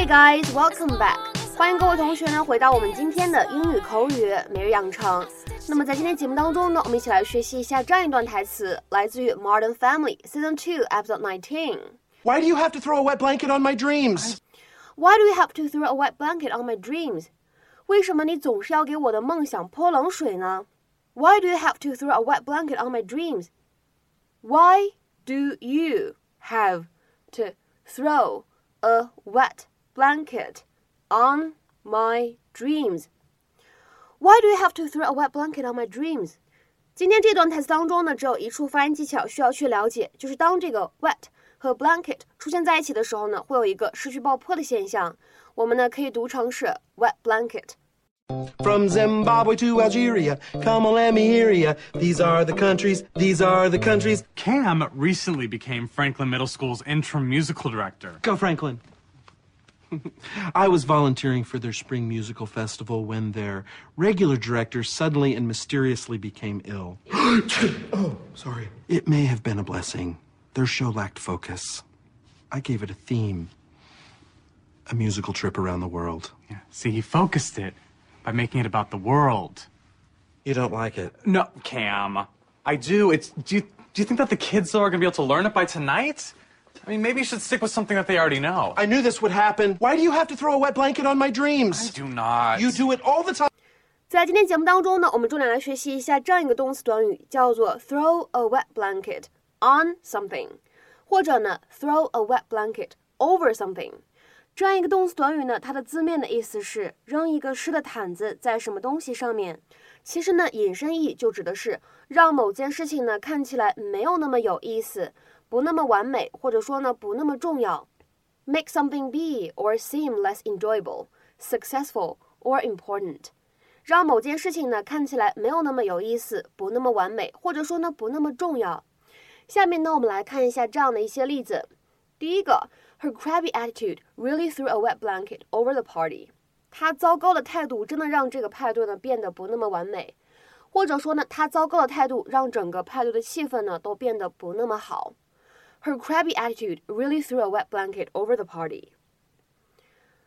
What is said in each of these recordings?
Hey guys, welcome back！欢迎各位同学呢回到我们今天的英语口语每日养成。那么在今天节目当中呢，我们一起来学习一下这样一段台词，来自于《Modern Family》Season Two Episode Nineteen。Why do you have to throw a wet blanket on my dreams? Why do you have to throw a wet blanket on my dreams? 为什么你总是要给我的梦想泼冷水呢？Why do you have to throw a wet blanket on my dreams? Why do you have to throw a wet blanket on my dreams? Why do you have to throw a wet blanket on my dreams? 今天这段台词当中呢，只有一处发音技巧需要去了解，就是当这个 wet 和 blanket 出现在一起的时候呢，会有一个失去爆破的现象。我们呢可以读成是 wet blanket。From Zimbabwe to Algeria, come on, let me hear ya. These are the countries, these are the countries. Cam recently became Franklin Middle School's interim musical director. Go, Franklin. I was volunteering for their spring musical festival when their regular director suddenly and mysteriously became ill. oh, sorry. It may have been a blessing. Their show lacked focus. I gave it a theme a musical trip around the world. Yeah. See, he focused it by making it about the world. You don't like it? No, Cam. I do. It's do you do you think that the kids though are gonna be able to learn it by tonight? I mean, maybe you should stick with something that they already know. I knew this would happen. Why do you have to throw a wet blanket on my dreams? do not. You do it all the time. 在今天节目当中呢，我们重点来学习一下这样一个动词短语，叫做 throw a wet blanket on something，或者呢 throw a wet blanket over something。这样一个动词短语呢，它的字面的意思是扔一个湿的毯子在什么东西上面。其实呢，引申义就指的是让某件事情呢看起来没有那么有意思。不那么完美，或者说呢不那么重要。Make something be or seem less enjoyable, successful or important，让某件事情呢看起来没有那么有意思，不那么完美，或者说呢不那么重要。下面呢我们来看一下这样的一些例子。第一个，Her crabby attitude really threw a wet blanket over the party。她糟糕的态度真的让这个派对呢变得不那么完美，或者说呢她糟糕的态度让整个派对的气氛呢都变得不那么好。Her crabby attitude really threw a wet blanket over the party.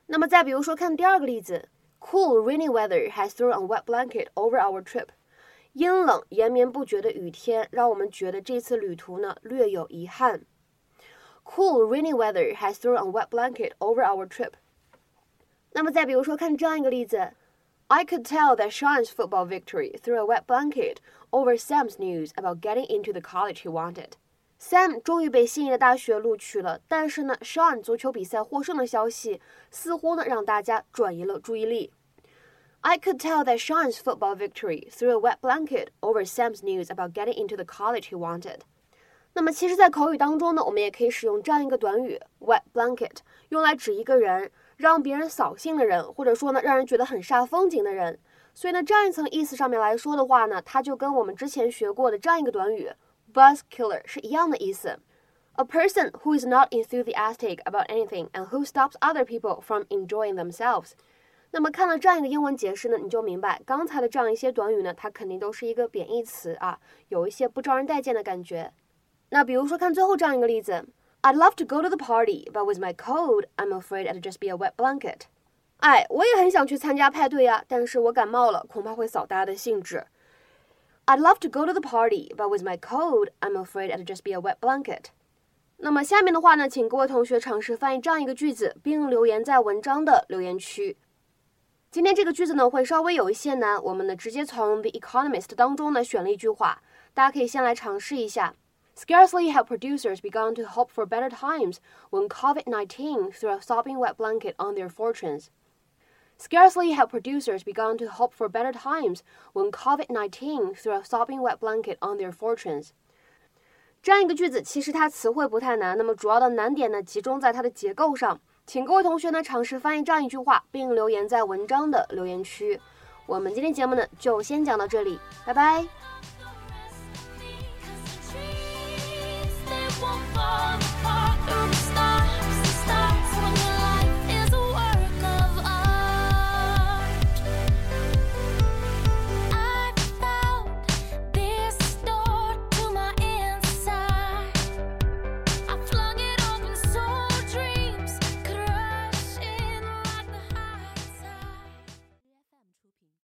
那么再比如说，看第二个例子，Cool rainy weather has thrown a wet blanket over our trip. 阴冷延绵不绝的雨天让我们觉得这次旅途呢略有遗憾。Cool rainy weather has thrown a wet blanket over our trip. 那么再比如说，看这样一个例子，I could tell that Sean's football victory threw a wet blanket over Sam's news about getting into the college he wanted. Sam 终于被心仪的大学录取了，但是呢，Sean 足球比赛获胜的消息似乎呢让大家转移了注意力。I could tell that Sean's football victory threw a wet blanket over Sam's news about getting into the college he wanted。那么，其实，在口语当中呢，我们也可以使用这样一个短语 wet blanket，用来指一个人，让别人扫兴的人，或者说呢，让人觉得很煞风景的人。所以呢，这样一层意思上面来说的话呢，它就跟我们之前学过的这样一个短语。Buzz killer 是一样的意思。A person who is not enthusiastic about anything and who stops other people from enjoying themselves。那么看了这样一个英文解释呢，你就明白刚才的这样一些短语呢，它肯定都是一个贬义词啊，有一些不招人待见的感觉。那比如说看最后这样一个例子，I'd love to go to the party, but with my cold, I'm afraid I'd just be a wet blanket。哎，我也很想去参加派对呀，但是我感冒了，恐怕会扫大家的兴致。I'd love to go to the party, but with my cold, I'm afraid it'd just be a wet blanket. 那么下面的话呢，请各位同学尝试翻译这样一个句子，并留言在文章的留言区。今天这个句子呢会稍微有一些难，我们呢直接从 The Economist 当中呢选了一句话，大家可以先来尝试一下。Scarcely had producers begun to hope for better times when COVID-19 threw a sopping wet blanket on their fortunes. Scarcely have producers begun to hope for better times when COVID-19 threw a sobbing wet blanket on their fortunes。这样一个句子，其实它词汇不太难，那么主要的难点呢，集中在它的结构上。请各位同学呢，尝试翻译这样一句话，并留言在文章的留言区。我们今天节目呢，就先讲到这里，拜拜。